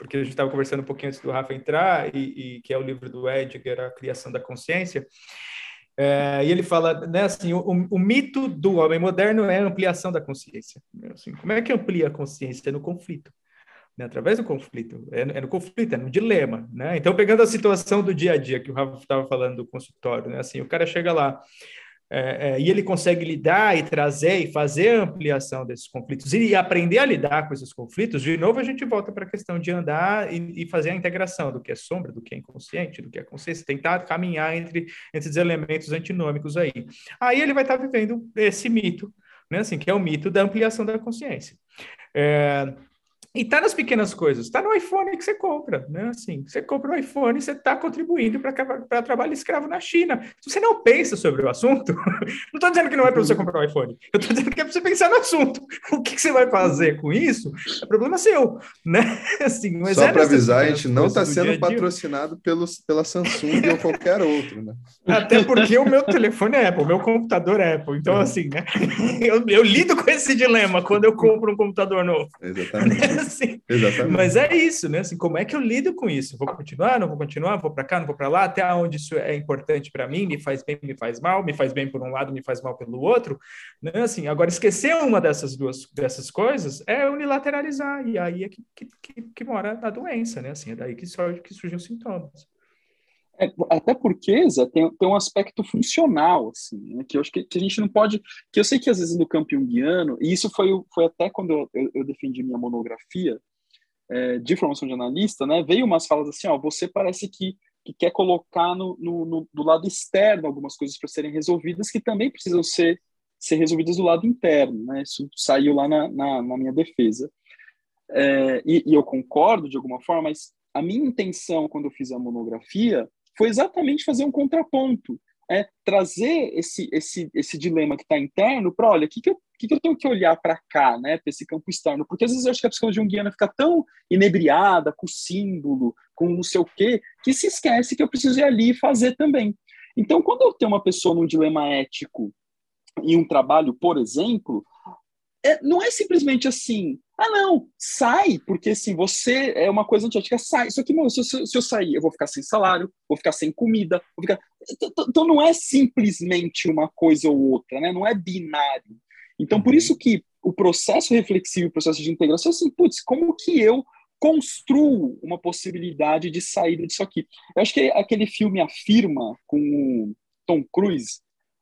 B: porque a gente estava conversando um pouquinho antes do Rafa entrar e, e, que é o livro do Edgar, a criação da consciência. É, e ele fala, né, assim, o, o, mito do homem moderno é a ampliação da consciência. Assim, como é que amplia a consciência? É no conflito. Né, através do conflito, é, é, no conflito, é no dilema, né? Então, pegando a situação do dia a dia que o Rafa estava falando do consultório, né? Assim, o cara chega lá, é, é, e ele consegue lidar e trazer e fazer a ampliação desses conflitos e aprender a lidar com esses conflitos, de novo a gente volta para a questão de andar e, e, fazer a integração do que é sombra, do que é inconsciente, do que é consciência, tentar caminhar entre, entre esses elementos antinômicos aí. Aí ele vai estar vivendo esse mito, né, assim, que é o mito da ampliação da consciência. É, e tá nas pequenas coisas, tá no iPhone que você compra, né? Assim, você compra um iPhone, você está contribuindo para trabalho escravo na China. Se você não pensa sobre o assunto, não estou dizendo que não é para você comprar um iPhone, eu estou dizendo que é para você pensar no assunto. O que, que, você vai fazer com isso é problema seu, né?
C: Assim, mas Só é para avisar, a gente não está sendo patrocinado pelos, pela Samsung ou qualquer outro, né?
B: Até porque o meu telefone é Apple, o meu computador é Apple. Então, é. assim, né? eu, eu lido com esse dilema quando eu compro um computador novo.
C: Exatamente.
B: assim, Exatamente. Mas é isso, né? Assim, como é que eu lido com isso? Vou continuar, não vou continuar, vou para cá, não vou para lá, até onde isso é importante para mim, me faz bem, me faz mal, me faz bem por um lado, me faz mal pelo outro, né? Assim, agora esquecer uma dessas duas dessas coisas é unilateralizar e aí é que, que, que, que mora a doença, né? Assim, é daí que surge que surgem os sintomas.
A: É, até porque, Zé, tem, tem um aspecto funcional, assim, né, que eu acho que, que, a gente não pode... Que eu sei que às vezes no campo junguiano, e isso foi, foi até quando eu, eu, defendi minha monografia é, de formação de analista, né, veio umas falas assim, ó, você parece que, que quer colocar no, no, no do lado externo algumas coisas para serem resolvidas que também precisam ser, ser resolvidas do lado interno, né, isso saiu lá na, na, na minha defesa. É, e, e eu concordo de alguma forma, mas a minha intenção quando eu fiz a monografia foi exatamente fazer um contraponto, é trazer esse esse esse dilema que está interno para, olha, o que, que, eu, que, que eu tenho que olhar para cá, né, para esse campo externo, porque às vezes eu acho que a psicologia junguiana fica tão inebriada com símbolo, com não sei o quê, que se esquece que eu preciso ir ali e fazer também. Então, quando eu tenho uma pessoa num dilema ético em um trabalho, por exemplo, é, não é simplesmente assim, ah, não, sai, porque assim, você é uma coisa antiética, sai. Isso aqui, se, se, se eu sair, eu vou ficar sem salário, vou ficar sem comida, vou ficar. Então não é simplesmente uma coisa ou outra, né? Não é binário. Então, por uhum. isso que o processo reflexivo, o processo de integração, é assim, putz, como que eu construo uma possibilidade de saída disso aqui? Eu acho que aquele filme Afirma, com o Tom Cruise,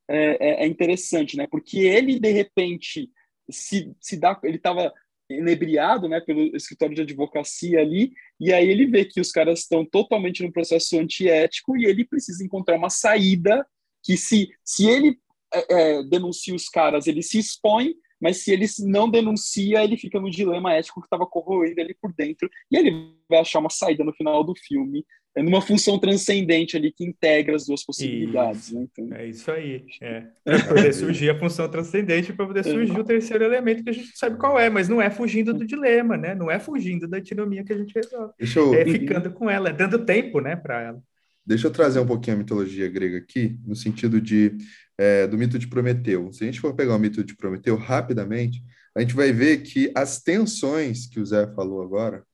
A: é, é, é interessante, né? Porque ele, de repente, se, se dá, ele estava inebriado, né, pelo escritório de advocacia ali, e aí ele vê que os caras estão totalmente no processo antiético e ele precisa encontrar uma saída que se, se ele é, é, denuncia os caras, ele se expõe, mas se ele não denuncia, ele fica no dilema ético que estava corroendo ali por dentro, e ele vai achar uma saída no final do filme, é numa função transcendente ali que integra as duas possibilidades. Né?
B: Então... É isso aí. É. Para poder surgir a função transcendente, para poder surgir é. o terceiro elemento que a gente sabe qual é, mas não é fugindo do dilema, né? Não é fugindo da antinomia que a gente resolve. Eu... É ficando com ela, é dando tempo né, para ela.
C: Deixa eu trazer um pouquinho a mitologia grega aqui, no sentido de é, do mito de Prometeu. Se a gente for pegar o mito de Prometeu rapidamente, a gente vai ver que as tensões que o Zé falou agora,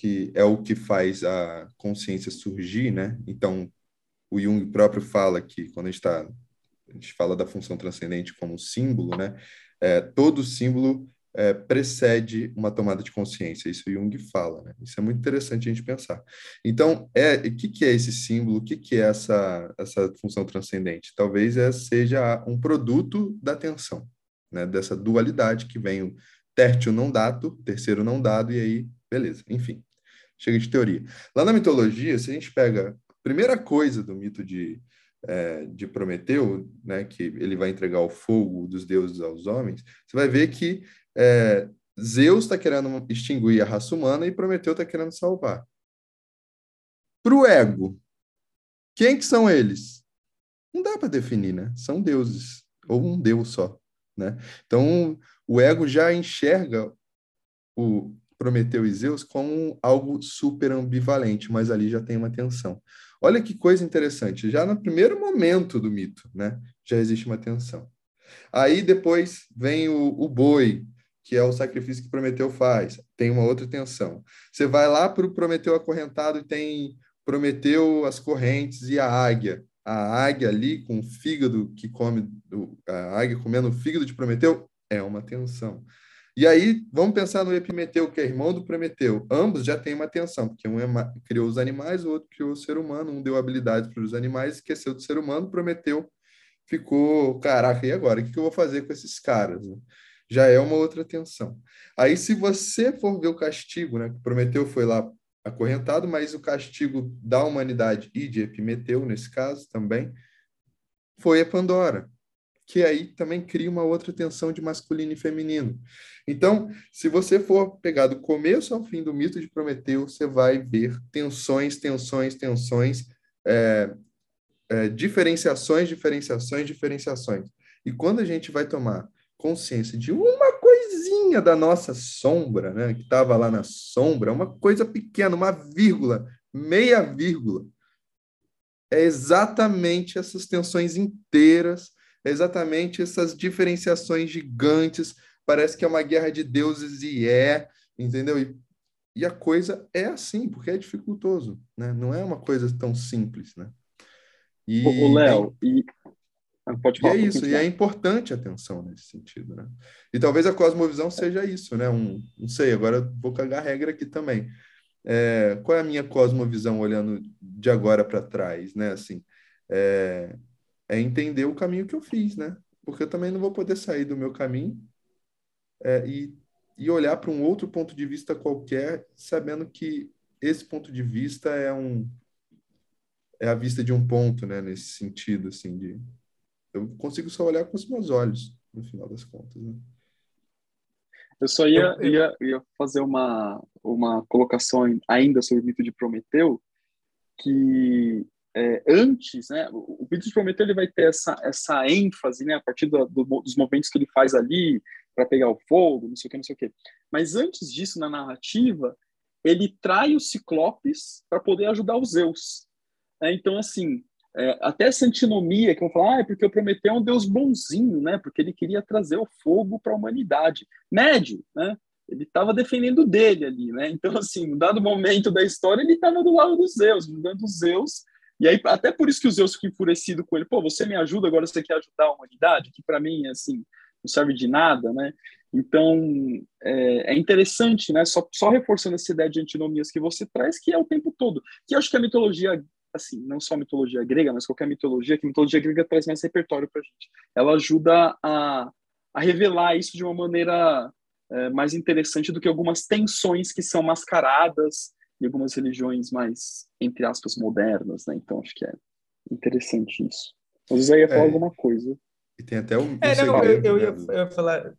C: que é o que faz a consciência surgir, né? Então, o Jung próprio fala que quando a gente está a gente fala da função transcendente como símbolo, né? É, todo símbolo é, precede uma tomada de consciência. Isso o Jung fala, né? Isso é muito interessante a gente pensar. Então, é, o que, que é esse símbolo? O que, que é essa, essa função transcendente? Talvez é, seja um produto da atenção. né? Dessa dualidade que vem o tertio não dato, terceiro não dado, e aí, beleza, enfim, chega de teoria. Lá na mitologia, se a gente pega a primeira coisa do mito de, é, de Prometeu, né, que ele vai entregar o fogo dos deuses aos homens, você vai ver que é, Zeus está querendo extinguir a raça humana e Prometeu está querendo salvar. Para o ego, quem que são eles? Não dá para definir, né? São deuses, ou um deus só, né? Então, o ego já enxerga o Prometeu e Zeus como algo super ambivalente, mas ali já tem uma tensão. Olha que coisa interessante, já no primeiro momento do mito, né? Já existe uma tensão. Aí depois vem o, o boi, que é o sacrifício que Prometeu faz, tem uma outra tensão. Você vai lá para o Prometeu acorrentado e tem Prometeu as correntes e a águia. A águia ali com o fígado que come, a águia comendo o fígado de Prometeu, é uma tensão. E aí, vamos pensar no Epimeteu, que é irmão do Prometeu. Ambos já têm uma tensão, porque um é criou os animais, o outro criou o ser humano. Um deu habilidades para os animais, esqueceu do ser humano. Prometeu ficou, caraca, e agora? O que eu vou fazer com esses caras? Já é uma outra tensão. Aí, se você for ver o castigo, né? Prometeu foi lá acorrentado, mas o castigo da humanidade e de Epimeteu, nesse caso também, foi a Pandora que aí também cria uma outra tensão de masculino e feminino. Então, se você for pegar do começo ao fim do mito de Prometeu, você vai ver tensões, tensões, tensões, é, é, diferenciações, diferenciações, diferenciações. E quando a gente vai tomar consciência de uma coisinha da nossa sombra, né, que estava lá na sombra, uma coisa pequena, uma vírgula, meia vírgula, é exatamente essas tensões inteiras exatamente essas diferenciações gigantes. Parece que é uma guerra de deuses e é, entendeu? E, e a coisa é assim, porque é dificultoso, né? Não é uma coisa tão simples, né?
A: E, o Léo, e...
C: Ah, pode falar, e é isso, e é importante a atenção nesse sentido, né? E talvez a cosmovisão seja isso, né? Um, não sei, agora vou cagar regra aqui também. É, qual é a minha cosmovisão olhando de agora para trás, né? Assim, é, é entender o caminho que eu fiz, né? Porque eu também não vou poder sair do meu caminho é, e, e olhar para um outro ponto de vista qualquer, sabendo que esse ponto de vista é um é a vista de um ponto, né? Nesse sentido, assim, de eu consigo só olhar com os meus olhos, no final das contas, né?
A: Eu só ia, ia, ia fazer uma, uma colocação ainda sobre o mito de Prometeu, que é, antes, né, o Vídeo de Prometeu ele vai ter essa, essa ênfase, né, a partir do, do, dos movimentos que ele faz ali para pegar o fogo, não sei o que, não sei o que. Mas antes disso, na narrativa, ele trai os Ciclopes para poder ajudar os Zeus. É, então, assim, é, até essa antinomia que vão falar, ah, é porque o Prometeu é um deus bonzinho, né, porque ele queria trazer o fogo para a humanidade. Médio, né? Ele estava defendendo dele ali, né? Então, assim, no dado momento da história, ele estava do lado dos Zeus, ajudando os Zeus e aí, até por isso que o Zeus fica enfurecido com ele. Pô, você me ajuda, agora você quer ajudar a humanidade? Que para mim, assim, não serve de nada, né? Então, é, é, interessante, né? Só, só reforçando essa ideia de antinomias que você traz, que é o tempo todo. Que acho que a mitologia, assim, não só a mitologia grega, mas qualquer mitologia, que a mitologia grega traz mais repertório para gente. Ela ajuda a, a revelar isso de uma maneira é, mais interessante do que algumas tensões que são mascaradas e algumas religiões mais, entre aspas, modernas, né? Então acho que é interessante isso. Mas Zé ia falar é, alguma coisa.
C: E tem até um. um
B: é, não, eu, eu, ia, eu, ia, falar.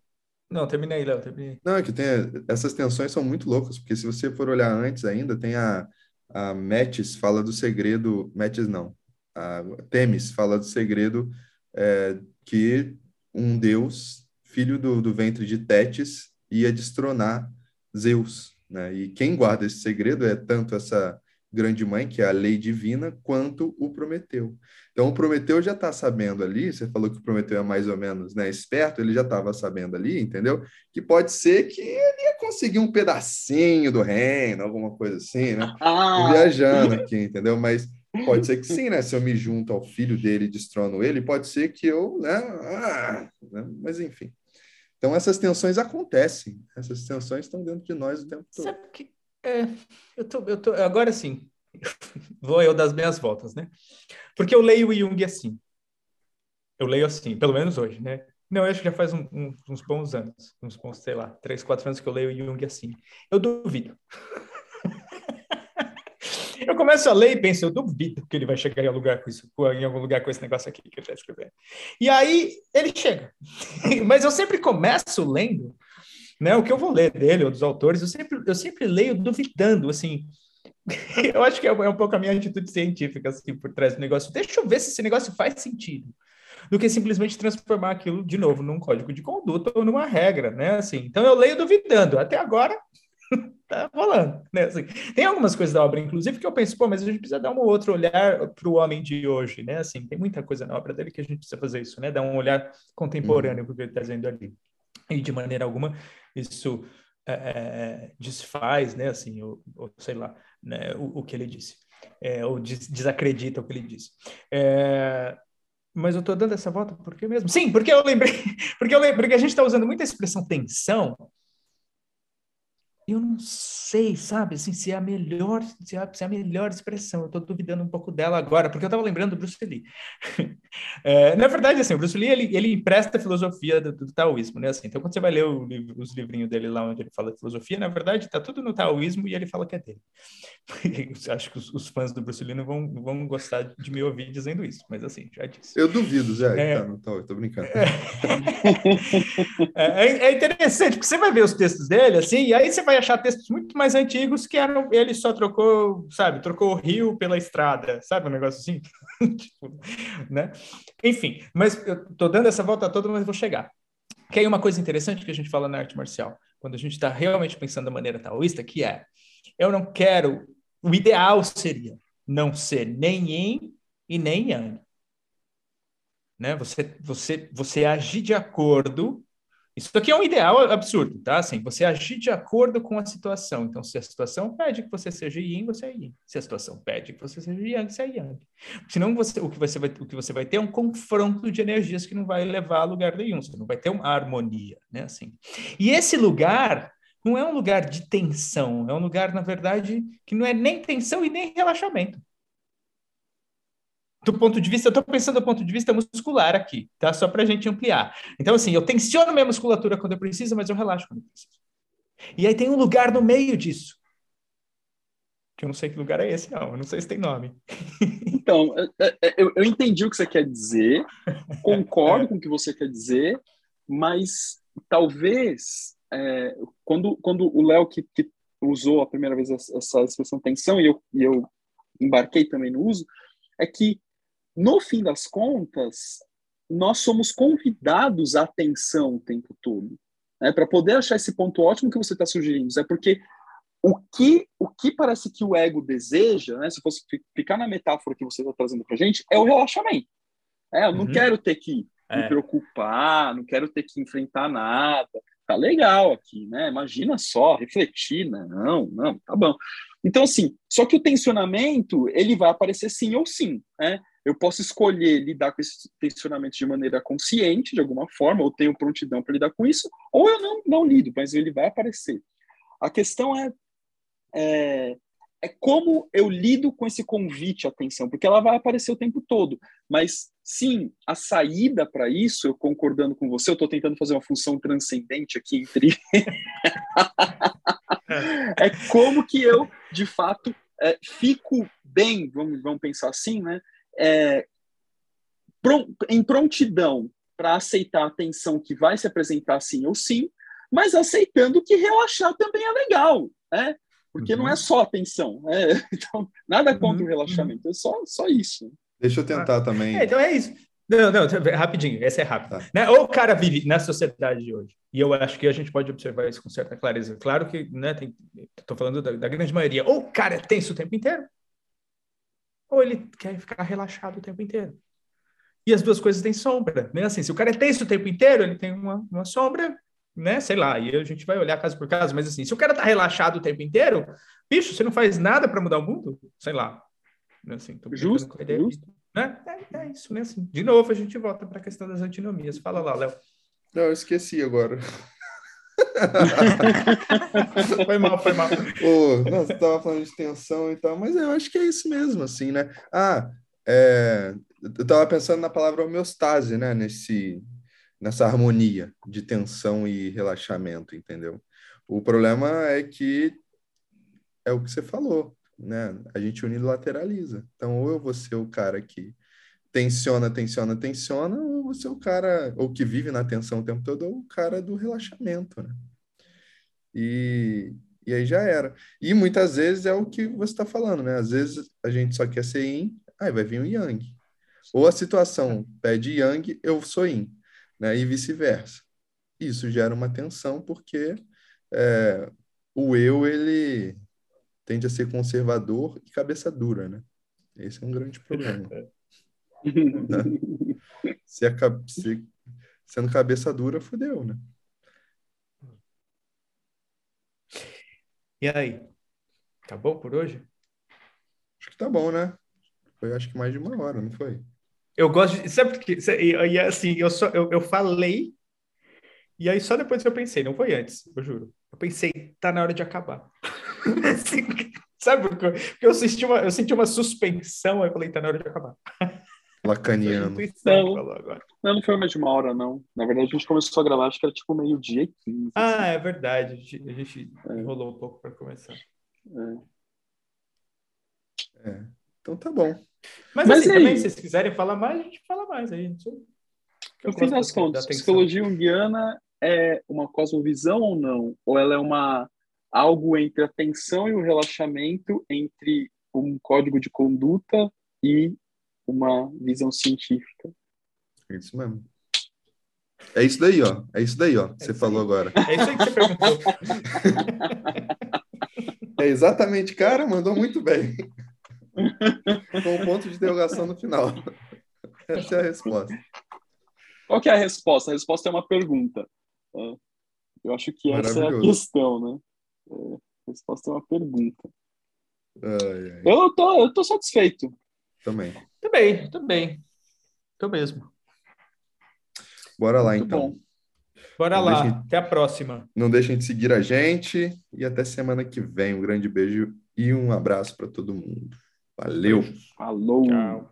B: Não, terminei, Léo, terminei.
C: Não, é que tem. Essas tensões são muito loucas, porque se você for olhar antes ainda, tem a, a Metis fala do segredo. Metis não. A Temis fala do segredo é, que um deus, filho do, do ventre de Tétis, ia destronar Zeus. Né? E quem guarda esse segredo é tanto essa grande mãe, que é a lei divina, quanto o Prometeu. Então, o Prometeu já está sabendo ali, você falou que o Prometeu é mais ou menos né, esperto, ele já estava sabendo ali, entendeu? Que pode ser que ele ia conseguir um pedacinho do reino, alguma coisa assim, né? Ah. Viajando aqui, entendeu? Mas pode ser que sim, né? Se eu me junto ao filho dele e destrono ele, pode ser que eu, né? Ah, né? Mas enfim. Então, essas tensões acontecem, essas tensões estão dentro de nós o tempo todo.
B: Sabe que, é, eu tô, eu tô, agora sim, vou eu das minhas voltas, né? Porque eu leio Jung assim. Eu leio assim, pelo menos hoje, né? Não, eu acho que já faz um, um, uns bons anos, uns bons, sei lá, três, quatro anos que eu leio Jung assim. Eu duvido. eu começo a ler e penso, eu duvido que ele vai chegar em algum lugar com isso, em algum lugar com esse negócio aqui que ele está escrevendo. E aí ele chega. Mas eu sempre começo lendo, né? O que eu vou ler dele ou dos autores, eu sempre, eu sempre leio duvidando, assim. eu acho que é um pouco a minha atitude científica, assim, por trás do negócio. Deixa eu ver se esse negócio faz sentido do que simplesmente transformar aquilo de novo num código de conduta ou numa regra, né? Assim, então eu leio duvidando. Até agora tá rolando, né? Assim, tem algumas coisas da obra, inclusive, que eu penso, pô, mas a gente precisa dar um outro olhar para o homem de hoje, né? Assim, tem muita coisa na obra dele que a gente precisa fazer isso, né? Dar um olhar contemporâneo para o que ele está dizendo ali. E de maneira alguma isso é, desfaz, né? Assim, ou, ou sei lá, né? o, o que ele disse. É, ou des desacredita o que ele disse. É, mas eu estou dando essa volta por que mesmo? Sim, porque eu lembrei, porque eu lembrei, porque a gente está usando muita expressão tensão eu não sei, sabe, assim, se é a melhor, se é, se é a melhor expressão. Eu estou duvidando um pouco dela agora, porque eu estava lembrando do Bruce Lee. é, na verdade, assim, o Bruce Lee, ele, ele empresta a filosofia do, do, taoísmo, né, assim. Então, quando você vai ler o, os livrinhos dele lá onde ele fala de filosofia, na verdade, está tudo no taoísmo e ele fala que é dele. Acho que os, os, fãs do Bruce Lee não vão, vão gostar de me ouvir dizendo isso, mas assim, já disse.
C: Eu duvido, Zé, é, tá no taoísmo, tô brincando.
B: É, é, é interessante, porque você vai ver os textos dele, assim, e aí você vai achar textos muito mais antigos que eram ele só trocou, sabe, trocou o rio pela estrada, sabe, um negócio assim, tipo, né? Enfim, mas eu tô dando essa volta toda, mas vou chegar. Que aí uma coisa interessante que a gente fala na arte marcial, quando a gente está realmente pensando da maneira taoísta, que é, eu não quero, o ideal seria não ser nem yin e nem yang. Né? Você, você, você agir de acordo isso aqui é um ideal absurdo, tá? Assim, você agir de acordo com a situação. Então, se a situação pede que você seja yin, você é yin. Se a situação pede que você seja yang, você é yang. Senão, você, o, que você vai, o que você vai ter é um confronto de energias que não vai levar a lugar nenhum. Você não vai ter uma harmonia, né? Assim. E esse lugar não é um lugar de tensão. É um lugar, na verdade, que não é nem tensão e nem relaxamento do ponto de vista, eu estou pensando do ponto de vista muscular aqui, tá? Só para a gente ampliar. Então, assim, eu tensiono minha musculatura quando eu preciso, mas eu relaxo quando eu preciso. E aí tem um lugar no meio disso. Que eu não sei que lugar é esse, não. Eu não sei se tem nome.
A: Então, eu, eu entendi o que você quer dizer, concordo com o que você quer dizer, mas talvez é, quando, quando o Léo que, que, usou a primeira vez essa, essa expressão tensão e eu, e eu embarquei também no uso, é que no fim das contas, nós somos convidados à atenção o tempo todo. Né? Para poder achar esse ponto ótimo que você está sugerindo, é porque o que, o que parece que o ego deseja, né, se fosse ficar na metáfora que você está trazendo para a gente, é o relaxamento. É, eu não uhum. quero ter que é. me preocupar, não quero ter que enfrentar nada. Tá legal aqui, né? Imagina só, refletir, né? Não, não, tá bom. Então, assim, só que o tensionamento, ele vai aparecer sim ou sim, né? Eu posso escolher lidar com esse tensionamento de maneira consciente, de alguma forma, ou tenho prontidão para lidar com isso, ou eu não, não lido, mas ele vai aparecer. A questão é, é, é como eu lido com esse convite à atenção, porque ela vai aparecer o tempo todo. Mas, sim, a saída para isso, eu concordando com você, eu estou tentando fazer uma função transcendente aqui entre. é como que eu, de fato, é, fico bem, vamos, vamos pensar assim, né? É, em prontidão para aceitar a atenção que vai se apresentar sim ou sim, mas aceitando que relaxar também é legal, né? Porque uhum. não é uhum. só atenção, né? Então, nada contra uhum. o relaxamento, é só, só isso.
C: Deixa eu tentar ah, também.
B: É, então é isso. Não, não, rapidinho, essa é rápida. Tá. Né? Ou o cara vive na sociedade de hoje, e eu acho que a gente pode observar isso com certa clareza. Claro que, né, estou falando da, da, grande maioria, ou o cara é tenso o tempo inteiro, ou ele quer ficar relaxado o tempo inteiro. E as duas coisas têm sombra, né? Assim, se o cara é tenso o tempo inteiro, ele tem uma, uma sombra, né? Sei lá, e a gente vai olhar caso por caso, mas assim, se o cara tá relaxado o tempo inteiro, bicho, você não faz nada para mudar o mundo? Sei lá. Assim,
A: justo, justo.
B: Né? É, é, isso, né? Assim, de novo, a gente volta para a questão das antinomias. Fala lá, Léo.
C: Não, eu esqueci agora.
B: foi mal, foi mal.
C: Oh, não, você estava falando de tensão e tal, mas eu acho que é isso mesmo, assim, né? Ah, é, eu estava pensando na palavra homeostase, né? Nesse, nessa harmonia de tensão e relaxamento, entendeu? O problema é que é o que você falou, né? A gente unilateraliza. Então, ou eu vou ser o cara que tensiona, tensiona, tensiona, ou você é o cara, ou que vive na tensão o tempo todo, ou o cara do relaxamento, né? E, e aí já era. E muitas vezes é o que você está falando, né? Às vezes a gente só quer ser yin, aí vai vir o yang. Ou a situação pede yang, eu sou yin, né? E vice-versa. Isso gera uma tensão porque é, o eu, ele tende a ser conservador e cabeça dura, né? Esse é um grande problema. se, a, se sendo cabeça dura, fodeu, né?
B: E aí? Tá bom por hoje?
C: Acho que tá bom, né? Foi acho que mais de uma hora, não foi?
B: Eu gosto de. Sabe porque. E assim, eu, só, eu, eu falei, e aí só depois eu pensei, não foi antes, eu juro. Eu pensei, tá na hora de acabar. assim, sabe? Porque eu senti, uma, eu senti uma suspensão, aí eu falei, tá na hora de acabar.
C: Lacaniano.
A: Não, não, não foi mais de uma hora, não. Na verdade, a gente começou a gravar, acho que era tipo meio-dia e 15.
B: Ah, assim. é verdade. A gente, a gente é. enrolou um pouco para começar. É.
C: é. Então tá bom.
B: Mas, Mas assim, aí, também, se vocês quiserem falar mais, a gente fala mais aí.
A: No fim das contas, psicologia junguiana é uma cosmovisão ou não? Ou ela é uma algo entre a tensão e o relaxamento, entre um código de conduta e uma visão científica.
C: É isso mesmo. É isso daí, ó. É isso daí, ó. É você falou aí. agora.
B: É isso aí que você perguntou.
C: é exatamente, cara, mandou muito bem. Com um ponto de interrogação no final. Essa é a resposta.
A: Qual que é a resposta? A resposta é uma pergunta. É, eu acho que essa é a questão, né? É, a resposta é uma pergunta.
C: Ai, ai.
A: Eu, tô, eu tô satisfeito.
C: Também.
B: Também, também. Tô mesmo.
C: Bora lá, Muito então. Bom.
B: Bora não lá. Deixem... Até a próxima.
C: Não deixem de seguir a gente e até semana que vem. Um grande beijo e um abraço para todo mundo. Valeu.
A: Falou.
B: Tchau.